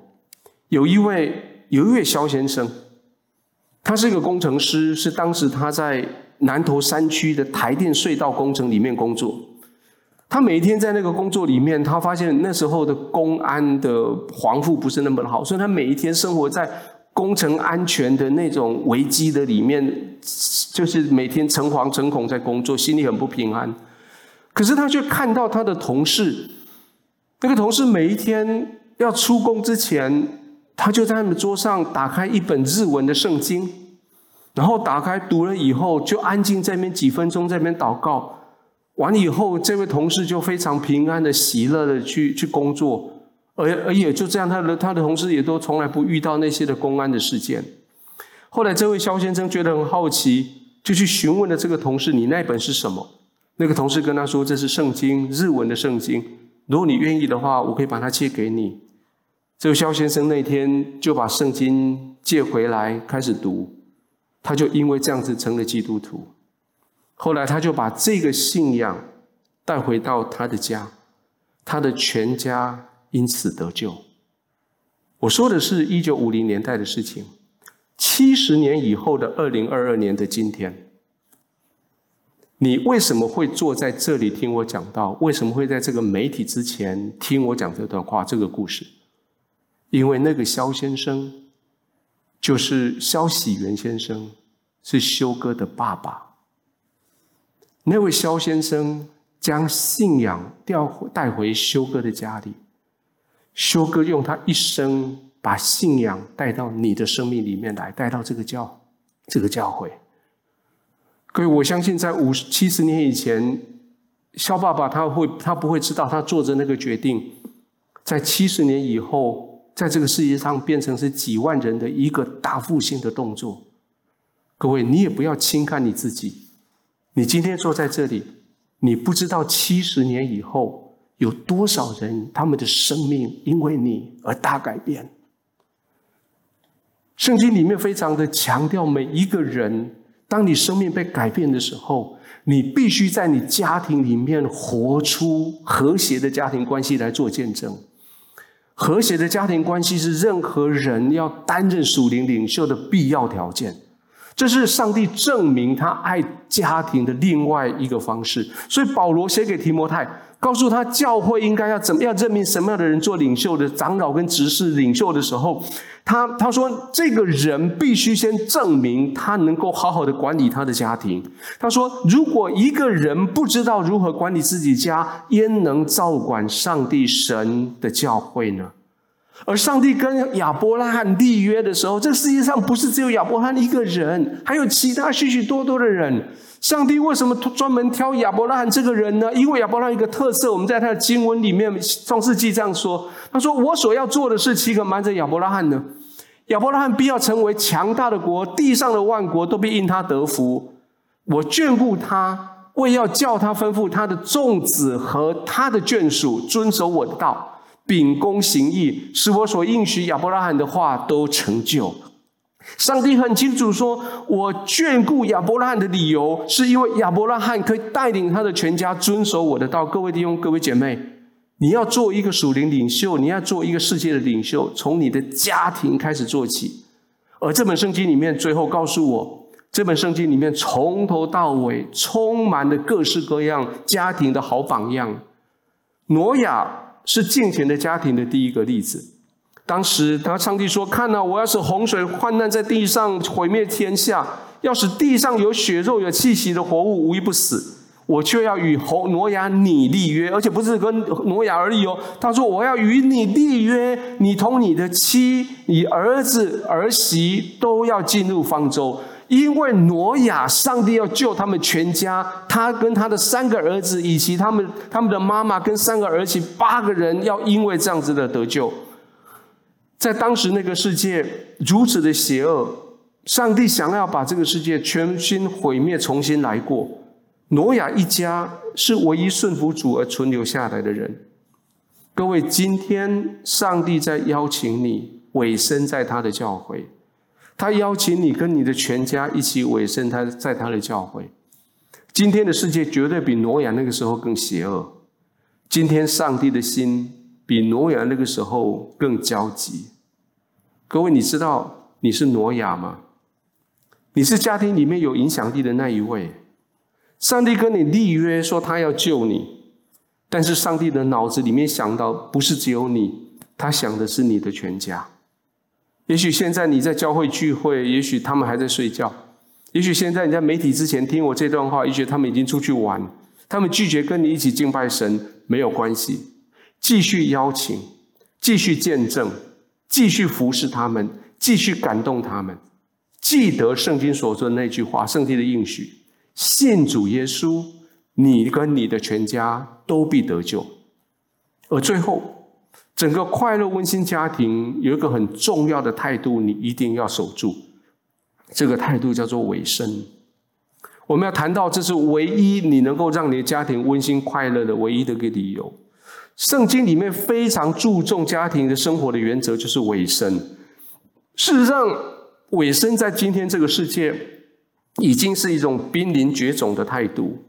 有一位有一位萧先生，他是一个工程师，是当时他在。南投山区的台电隧道工程里面工作，他每天在那个工作里面，他发现那时候的公安的防护不是那么的好，所以他每一天生活在工程安全的那种危机的里面，就是每天诚惶诚恐在工作，心里很不平安。可是他却看到他的同事，那个同事每一天要出工之前，他就在他们桌上打开一本日文的圣经。然后打开读了以后，就安静在那边几分钟，在那边祷告。完以后，这位同事就非常平安的、喜乐的去去工作，而而也就这样，他的他的同事也都从来不遇到那些的公安的事件。后来，这位肖先生觉得很好奇，就去询问了这个同事：“你那本是什么？”那个同事跟他说：“这是圣经，日文的圣经。如果你愿意的话，我可以把它借给你。”这个肖先生那天就把圣经借回来，开始读。他就因为这样子成了基督徒，后来他就把这个信仰带回到他的家，他的全家因此得救。我说的是一九五零年代的事情，七十年以后的二零二二年的今天，你为什么会坐在这里听我讲道？为什么会在这个媒体之前听我讲这段话、这个故事？因为那个萧先生。就是萧喜元先生，是修哥的爸爸。那位萧先生将信仰调带回修哥的家里，修哥用他一生把信仰带到你的生命里面来，带到这个教这个教会。各位，我相信在五十七十年以前，萧爸爸他会他不会知道他做着那个决定，在七十年以后。在这个世界上变成是几万人的一个大复兴的动作，各位，你也不要轻看你自己。你今天坐在这里，你不知道七十年以后有多少人他们的生命因为你而大改变。圣经里面非常的强调，每一个人，当你生命被改变的时候，你必须在你家庭里面活出和谐的家庭关系来做见证。和谐的家庭关系是任何人要担任属灵领袖的必要条件。这是上帝证明他爱家庭的另外一个方式。所以保罗写给提摩太，告诉他教会应该要怎么样任命什么样的人做领袖的长老跟执事领袖的时候，他他说这个人必须先证明他能够好好的管理他的家庭。他说，如果一个人不知道如何管理自己家，焉能照管上帝神的教会呢？而上帝跟亚伯拉罕立约的时候，这个世界上不是只有亚伯拉罕一个人，还有其他许许多多的人。上帝为什么专门挑亚伯拉罕这个人呢？因为亚伯拉罕一个特色，我们在他的经文里面，创世纪这样说：“他说，我所要做的事，岂可瞒着亚伯拉罕呢？亚伯拉罕必要成为强大的国，地上的万国都必因他得福。我眷顾他，为要叫他吩咐他的众子和他的眷属遵守我的道。”秉公行义，使我所应许亚伯拉罕的话都成就。上帝很清楚说，我眷顾亚伯拉罕的理由，是因为亚伯拉罕可以带领他的全家遵守我的道。各位弟兄、各位姐妹，你要做一个属灵领袖，你要做一个世界的领袖，从你的家庭开始做起。而这本圣经里面最后告诉我，这本圣经里面从头到尾充满了各式各样家庭的好榜样。挪亚。是敬虔的家庭的第一个例子。当时，他上帝说：“看哪，我要使洪水患难在地上，毁灭天下，要使地上有血肉、有气息的活物无一不死。我却要与洪挪亚你立约，而且不是跟挪亚而已哦。他说：我要与你立约，你同你的妻、你儿子儿媳都要进入方舟。”因为挪亚，上帝要救他们全家，他跟他的三个儿子，以及他们他们的妈妈跟三个儿媳，八个人要因为这样子的得救。在当时那个世界如此的邪恶，上帝想要把这个世界全心毁灭，重新来过。挪亚一家是唯一顺服主而存留下来的人。各位，今天上帝在邀请你委身在他的教会。他邀请你跟你的全家一起委身他在他的教会。今天的世界绝对比挪亚那个时候更邪恶。今天上帝的心比挪亚那个时候更焦急。各位，你知道你是挪亚吗？你是家庭里面有影响力的那一位。上帝跟你立约说他要救你，但是上帝的脑子里面想到不是只有你，他想的是你的全家。也许现在你在教会聚会，也许他们还在睡觉；也许现在你在媒体之前听我这段话，也许他们已经出去玩。他们拒绝跟你一起敬拜神，没有关系，继续邀请，继续见证，继续服侍他们，继续感动他们。记得圣经所说的那句话，圣经的应许：信主耶稣，你跟你的全家都必得救。而最后。整个快乐温馨家庭有一个很重要的态度，你一定要守住。这个态度叫做委身。我们要谈到，这是唯一你能够让你的家庭温馨快乐的唯一的一个理由。圣经里面非常注重家庭的生活的原则，就是委身。事实上，委身在今天这个世界已经是一种濒临绝种的态度。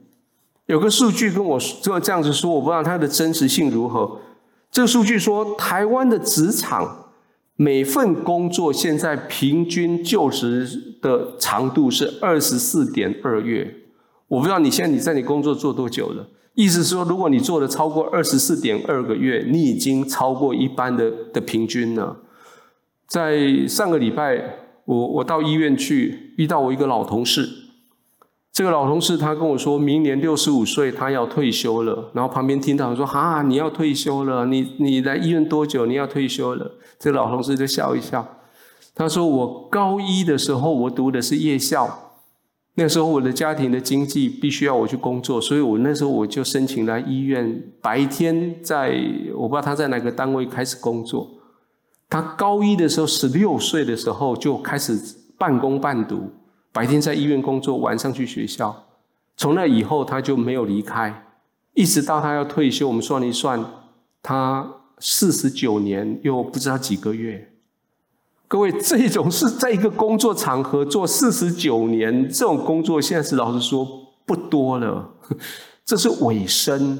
有个数据跟我这这样子说，我不知道它的真实性如何。这个数据说，台湾的职场每份工作现在平均就职的长度是二十四点二月。我不知道你现在你在你工作做多久了？意思是说，如果你做了超过二十四点二个月，你已经超过一般的的平均了。在上个礼拜，我我到医院去，遇到我一个老同事。这个老同事他跟我说，明年六十五岁，他要退休了。然后旁边听到说：“哈，你要退休了？你你来医院多久？你要退休了？”这个老同事就笑一笑。他说：“我高一的时候，我读的是夜校，那时候我的家庭的经济必须要我去工作，所以我那时候我就申请来医院，白天在我不知道他在哪个单位开始工作。他高一的时候，十六岁的时候就开始半工半读。”白天在医院工作，晚上去学校。从那以后，他就没有离开，一直到他要退休。我们算一算，他四十九年又不知道几个月。各位，这种是在一个工作场合做四十九年，这种工作现在是老实说不多了。这是尾声。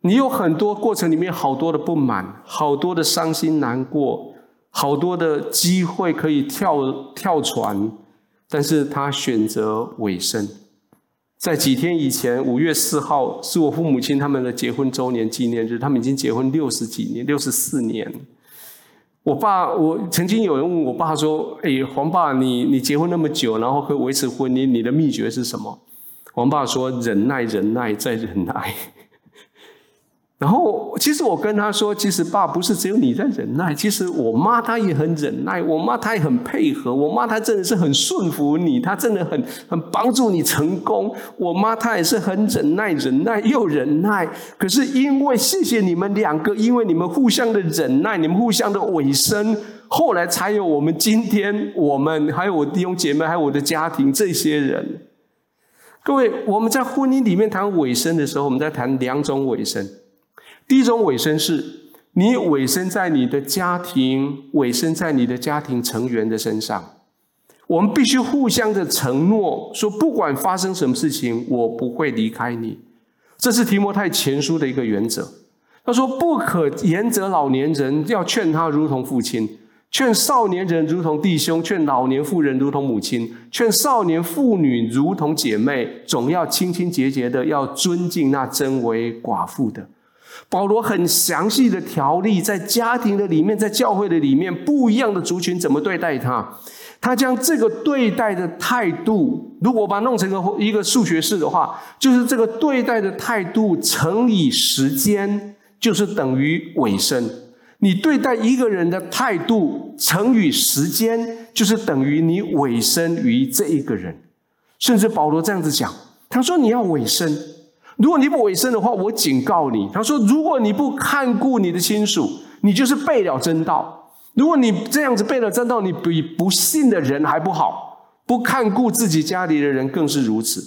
你有很多过程里面好多的不满，好多的伤心难过，好多的机会可以跳跳船，但是他选择委身。在几天以前，五月四号是我父母亲他们的结婚周年纪念日，他们已经结婚六十几年，六十四年。我爸，我曾经有人问我爸说：“哎，黄爸，你你结婚那么久，然后可以维持婚姻，你的秘诀是什么？”黄爸说：“忍耐，忍耐，再忍耐。”然后，其实我跟他说：“其实爸不是只有你在忍耐，其实我妈她也很忍耐，我妈她也很配合，我妈她真的是很顺服你，她真的很很帮助你成功。我妈她也是很忍耐，忍耐又忍耐。可是因为谢谢你们两个，因为你们互相的忍耐，你们互相的委身，后来才有我们今天，我们还有我弟兄姐妹，还有我的家庭这些人。各位，我们在婚姻里面谈尾声的时候，我们在谈两种尾声。”第一种委身是，你委身在你的家庭，委身在你的家庭成员的身上。我们必须互相的承诺，说不管发生什么事情，我不会离开你。这是提摩太前书的一个原则。他说：“不可言责老年人，要劝他如同父亲；劝少年人如同弟兄；劝老年妇人如同母亲；劝少年妇女如同姐妹。总要清清洁洁的，要尊敬那真为寡妇的。”保罗很详细的条例，在家庭的里面，在教会的里面，不一样的族群怎么对待他？他将这个对待的态度，如果把它弄成个一个数学式的话，就是这个对待的态度乘以时间，就是等于尾声。你对待一个人的态度乘以时间，就是等于你尾身于这一个人。甚至保罗这样子讲，他说：“你要尾身。”如果你不委身的话，我警告你。他说：“如果你不看顾你的亲属，你就是背了真道。如果你这样子背了真道，你比不信的人还不好，不看顾自己家里的人更是如此。”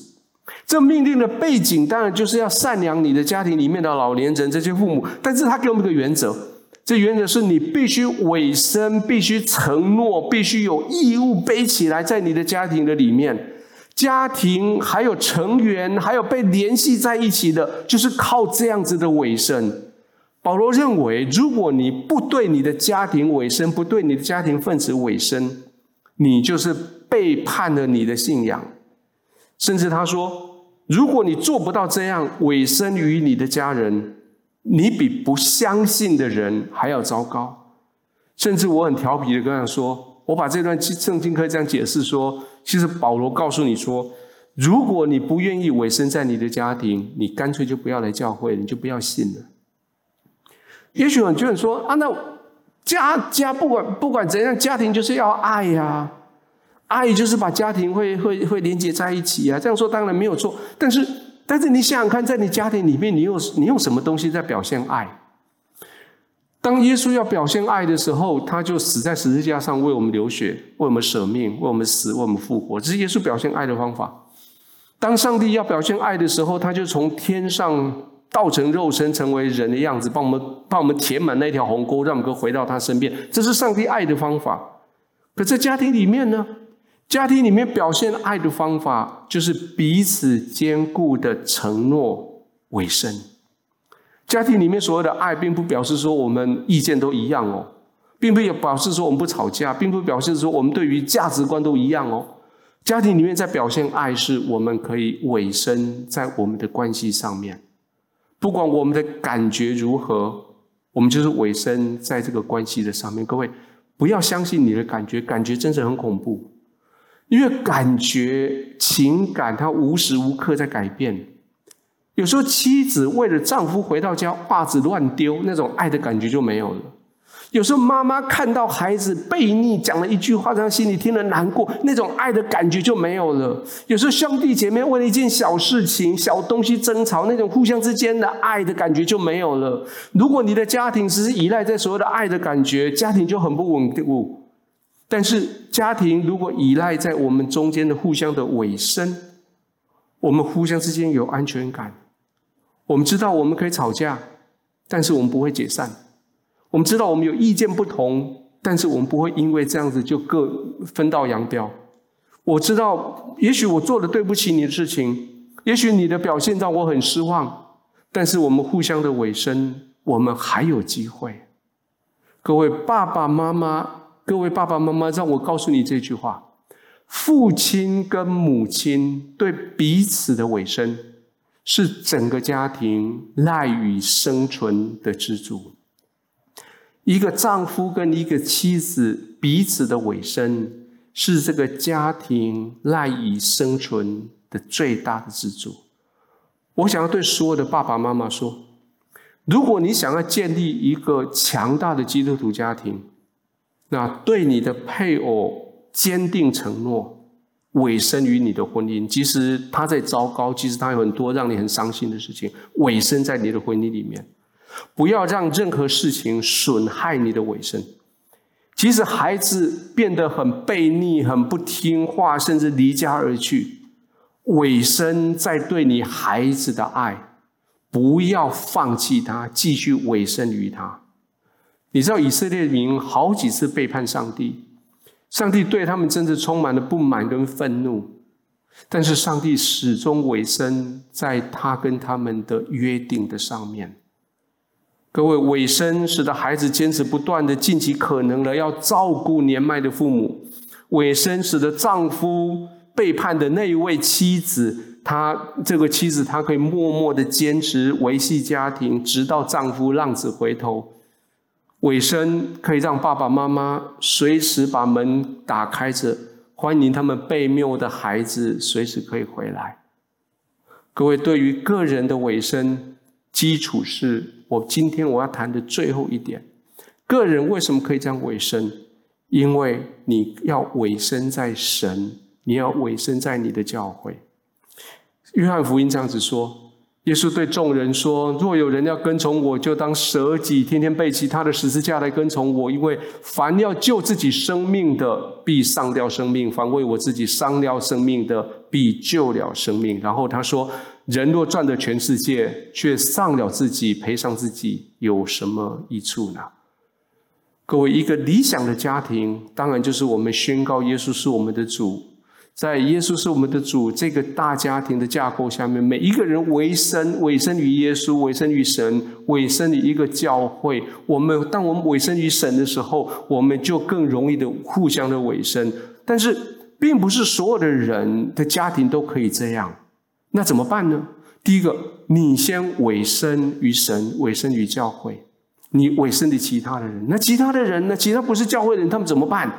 这命令的背景当然就是要赡养你的家庭里面的老年人，这些父母。但是他给我们一个原则，这原则是你必须委身，必须承诺，必须有义务背起来，在你的家庭的里面。家庭还有成员，还有被联系在一起的，就是靠这样子的委身。保罗认为，如果你不对你的家庭委身，不对你的家庭分子委身，你就是背叛了你的信仰。甚至他说，如果你做不到这样委身于你的家人，你比不相信的人还要糟糕。甚至我很调皮的跟他说，我把这段圣经可以这样解释说。其实保罗告诉你说，如果你不愿意委身在你的家庭，你干脆就不要来教会，你就不要信了。也许很多人说啊，那家家不管不管怎样，家庭就是要爱呀、爱就是把家庭会会会连接在一起啊。这样说当然没有错，但是但是你想想看，在你家庭里面，你有你用什么东西在表现爱？当耶稣要表现爱的时候，他就死在十字架上为我们流血，为我们舍命，为我们死，为我们复活。这是耶稣表现爱的方法。当上帝要表现爱的时候，他就从天上道成肉身，成为人的样子，帮我们帮我们填满那条鸿沟，让我们回到他身边。这是上帝爱的方法。可在家庭里面呢？家庭里面表现爱的方法，就是彼此坚固的承诺为生。家庭里面所有的爱，并不表示说我们意见都一样哦，并不表示说我们不吵架，并不表示说我们对于价值观都一样哦。家庭里面在表现爱，是我们可以委身在我们的关系上面，不管我们的感觉如何，我们就是委身在这个关系的上面。各位不要相信你的感觉，感觉真是很恐怖，因为感觉、情感它无时无刻在改变。有时候妻子为了丈夫回到家袜子乱丢，那种爱的感觉就没有了。有时候妈妈看到孩子背逆讲了一句话，让心里听了难过，那种爱的感觉就没有了。有时候兄弟姐妹为了一件小事情、小东西争吵，那种互相之间的爱的感觉就没有了。如果你的家庭只是依赖在所有的爱的感觉，家庭就很不稳固。但是家庭如果依赖在我们中间的互相的委身，我们互相之间有安全感。我们知道我们可以吵架，但是我们不会解散。我们知道我们有意见不同，但是我们不会因为这样子就各分道扬镳。我知道，也许我做了对不起你的事情，也许你的表现让我很失望，但是我们互相的委身，我们还有机会。各位爸爸妈妈，各位爸爸妈妈，让我告诉你这句话：父亲跟母亲对彼此的委身，是整个家庭赖以生存的支柱。一个丈夫跟一个妻子彼此的委身，是这个家庭赖以生存的最大的支柱。我想要对所有的爸爸妈妈说：如果你想要建立一个强大的基督徒家庭，那对你的配偶坚定承诺，委身于你的婚姻，即使他在糟糕，即使他有很多让你很伤心的事情，委身在你的婚姻里面。不要让任何事情损害你的委身。即使孩子变得很悖逆、很不听话，甚至离家而去，委身在对你孩子的爱，不要放弃他，继续委身于他。你知道以色列民好几次背叛上帝，上帝对他们真的充满了不满跟愤怒，但是上帝始终委身在他跟他们的约定的上面。各位，委身使得孩子坚持不断的尽其可能的要照顾年迈的父母；委身使得丈夫背叛的那一位妻子，她这个妻子她可以默默的坚持维系家庭，直到丈夫浪子回头。尾声可以让爸爸妈妈随时把门打开着，欢迎他们被谬的孩子随时可以回来。各位，对于个人的尾声，基础是。我今天我要谈的最后一点，个人为什么可以这样尾声？因为你要尾声在神，你要尾声在你的教会。约翰福音这样子说：耶稣对众人说：“若有人要跟从我，就当舍己，天天背起他的十字架来跟从我。因为凡要救自己生命的，必丧掉生命；凡为我自己丧掉生命的，必救了生命。”然后他说。人若赚得全世界，却丧了自己，赔上自己，有什么益处呢？各位，一个理想的家庭，当然就是我们宣告耶稣是我们的主，在耶稣是我们的主这个大家庭的架构下面，每一个人委身委身于耶稣，委身于神，委身于一个教会。我们当我们委身于神的时候，我们就更容易的互相的委身。但是，并不是所有的人的家庭都可以这样。那怎么办呢？第一个，你先委身于神，委身于教会，你委身于其他的人。那其他的人呢？其他不是教会的人，他们怎么办？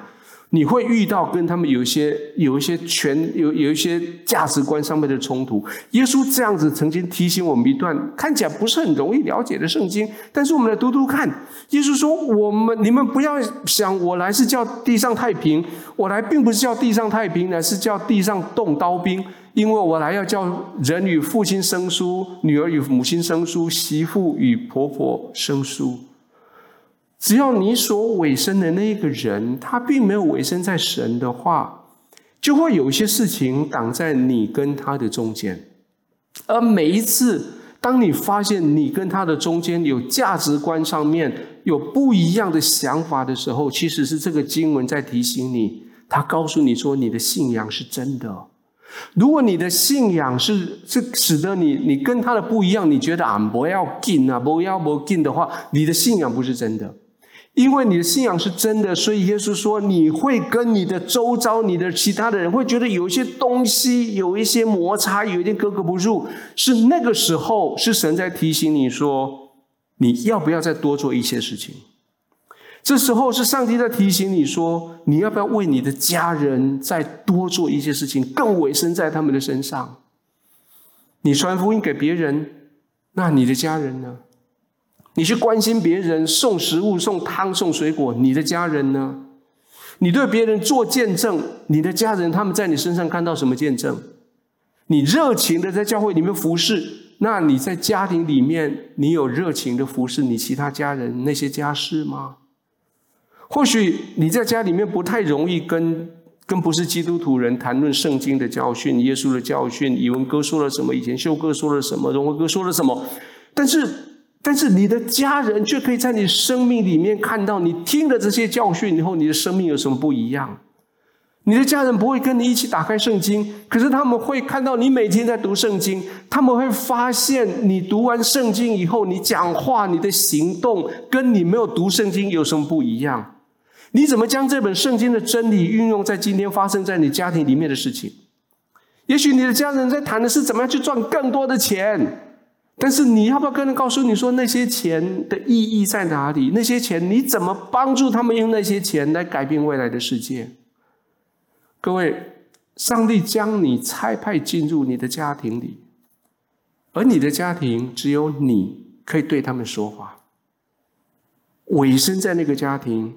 你会遇到跟他们有一些、有一些权、有有一些价值观上面的冲突。耶稣这样子曾经提醒我们一段看起来不是很容易了解的圣经，但是我们来读读看。耶稣说：“我们你们不要想我来是叫地上太平，我来并不是叫地上太平，乃是叫地上动刀兵。因为我来要叫人与父亲生疏，女儿与母亲生疏，媳妇与婆婆生疏。”只要你所委身的那一个人，他并没有委身在神的话，就会有一些事情挡在你跟他的中间。而每一次，当你发现你跟他的中间有价值观上面有不一样的想法的时候，其实是这个经文在提醒你，他告诉你说你的信仰是真的。如果你的信仰是是使得你你跟他的不一样，你觉得啊不要紧啊不要不紧的话，你的信仰不是真的。因为你的信仰是真的，所以耶稣说，你会跟你的周遭、你的其他的人会觉得有一些东西有一些摩擦，有一点格格不入。是那个时候，是神在提醒你说，你要不要再多做一些事情？这时候是上帝在提醒你说，你要不要为你的家人再多做一些事情，更委身在他们的身上？你传福音给别人，那你的家人呢？你去关心别人，送食物、送汤、送水果，你的家人呢？你对别人做见证，你的家人他们在你身上看到什么见证？你热情的在教会里面服侍，那你在家庭里面，你有热情的服侍你其他家人那些家事吗？或许你在家里面不太容易跟跟不是基督徒人谈论圣经的教训、耶稣的教训。以文哥说了什么？以前秀哥说了什么？荣和哥说了什么？但是。但是你的家人却可以在你生命里面看到，你听了这些教训以后，你的生命有什么不一样？你的家人不会跟你一起打开圣经，可是他们会看到你每天在读圣经，他们会发现你读完圣经以后，你讲话、你的行动跟你没有读圣经有什么不一样？你怎么将这本圣经的真理运用在今天发生在你家庭里面的事情？也许你的家人在谈的是怎么样去赚更多的钱。但是你要不要跟人告诉你说那些钱的意义在哪里？那些钱你怎么帮助他们用那些钱来改变未来的世界？各位，上帝将你差派进入你的家庭里，而你的家庭只有你可以对他们说话。委身在那个家庭，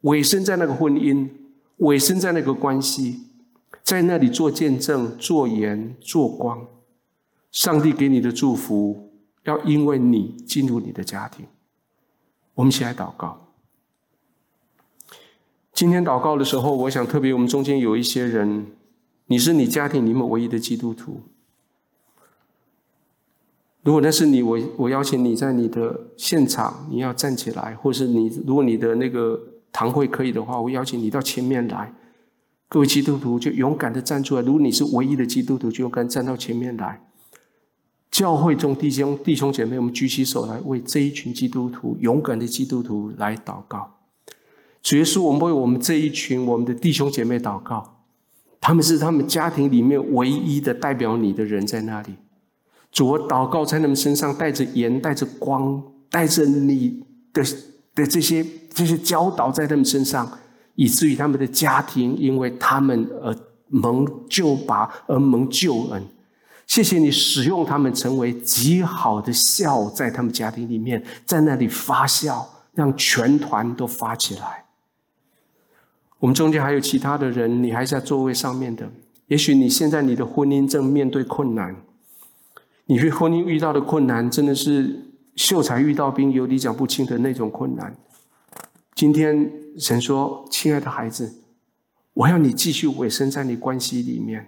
委身在那个婚姻，委身在那个关系，在那里做见证、做盐、做光。上帝给你的祝福，要因为你进入你的家庭。我们一起来祷告。今天祷告的时候，我想特别，我们中间有一些人，你是你家庭里面唯一的基督徒。如果那是你，我我邀请你在你的现场，你要站起来，或是你，如果你的那个堂会可以的话，我邀请你到前面来。各位基督徒就勇敢的站出来。如果你是唯一的基督徒，就勇敢站到前面来。教会中弟兄弟兄姐妹，我们举起手来为这一群基督徒、勇敢的基督徒来祷告。主耶稣，我们为我们这一群我们的弟兄姐妹祷告，他们是他们家庭里面唯一的代表你的人在那里。主，我祷告在他们身上带着盐、带着光、带着你的的这些这些教导在他们身上，以至于他们的家庭因为他们而蒙救拔，而蒙救恩。谢谢你使用他们成为极好的笑，在他们家庭里面，在那里发笑，让全团都发起来。我们中间还有其他的人，你还在座位上面的，也许你现在你的婚姻正面对困难，你对婚姻遇到的困难真的是秀才遇到兵，有理讲不清的那种困难。今天神说：“亲爱的孩子，我要你继续委身在你关系里面。”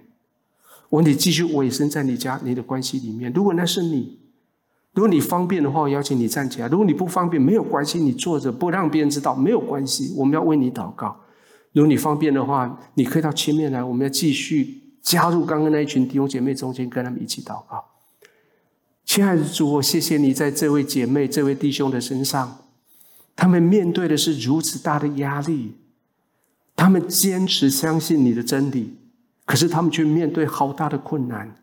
我你继续委身在你家你的关系里面。如果那是你，如果你方便的话，我邀请你站起来；如果你不方便，没有关系，你坐着不让别人知道没有关系。我们要为你祷告。如果你方便的话，你可以到前面来。我们要继续加入刚刚那一群弟兄姐妹中间，跟他们一起祷告。亲爱的主，我谢谢你在这位姐妹、这位弟兄的身上，他们面对的是如此大的压力，他们坚持相信你的真理。可是他们却面对好大的困难。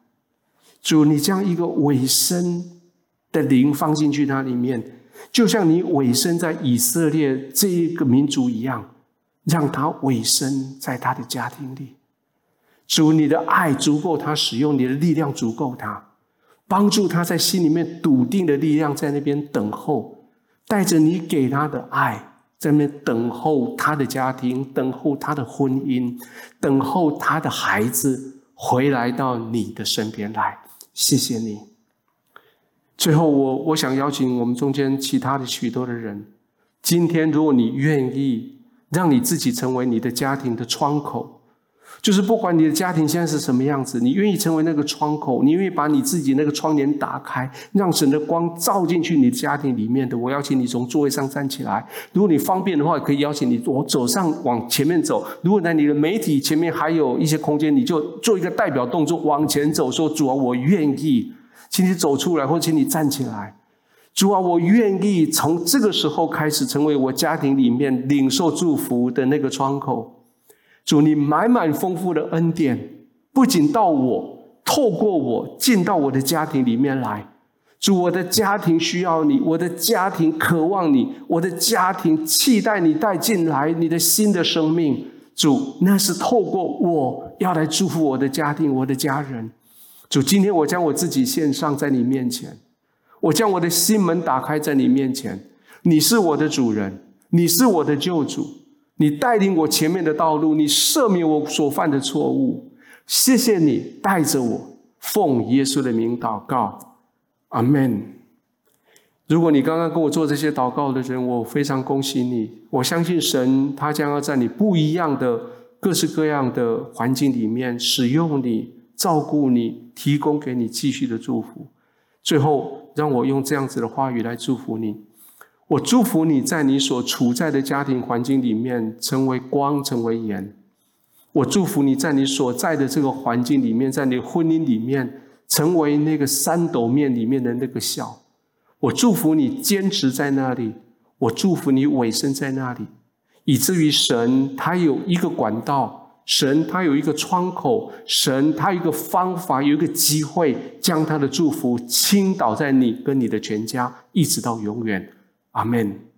主，你将一个委身的灵放进去那里面，就像你委身在以色列这一个民族一样，让他委身在他的家庭里。主，你的爱足够他使用，你的力量足够他，帮助他在心里面笃定的力量在那边等候，带着你给他的爱。在那等候他的家庭，等候他的婚姻，等候他的孩子回来到你的身边来。谢谢你。最后，我我想邀请我们中间其他的许多的人，今天如果你愿意，让你自己成为你的家庭的窗口。就是不管你的家庭现在是什么样子，你愿意成为那个窗口，你愿意把你自己那个窗帘打开，让神的光照进去你的家庭里面的。我邀请你从座位上站起来，如果你方便的话，可以邀请你我走上往前面走。如果在你的媒体前面还有一些空间，你就做一个代表动作往前走，说：“主啊，我愿意，请你走出来，或请你站起来。主啊，我愿意从这个时候开始成为我家庭里面领受祝福的那个窗口。”主，你满满丰富的恩典，不仅到我，透过我进到我的家庭里面来。主，我的家庭需要你，我的家庭渴望你，我的家庭期待你带进来你的新的生命。主，那是透过我要来祝福我的家庭，我的家人。主，今天我将我自己献上在你面前，我将我的心门打开在你面前。你是我的主人，你是我的救主。你带领我前面的道路，你赦免我所犯的错误，谢谢你带着我，奉耶稣的名祷告，阿门。如果你刚刚跟我做这些祷告的人，我非常恭喜你。我相信神，他将要在你不一样的各式各样的环境里面使用你，照顾你，提供给你继续的祝福。最后，让我用这样子的话语来祝福你。我祝福你在你所处在的家庭环境里面成为光，成为盐。我祝福你在你所在的这个环境里面，在你婚姻里面，成为那个三斗面里面的那个笑。我祝福你坚持在那里，我祝福你委身在那里，以至于神他有一个管道，神他有一个窗口，神他有一个方法，有一个机会，将他的祝福倾倒在你跟你的全家，一直到永远。阿门。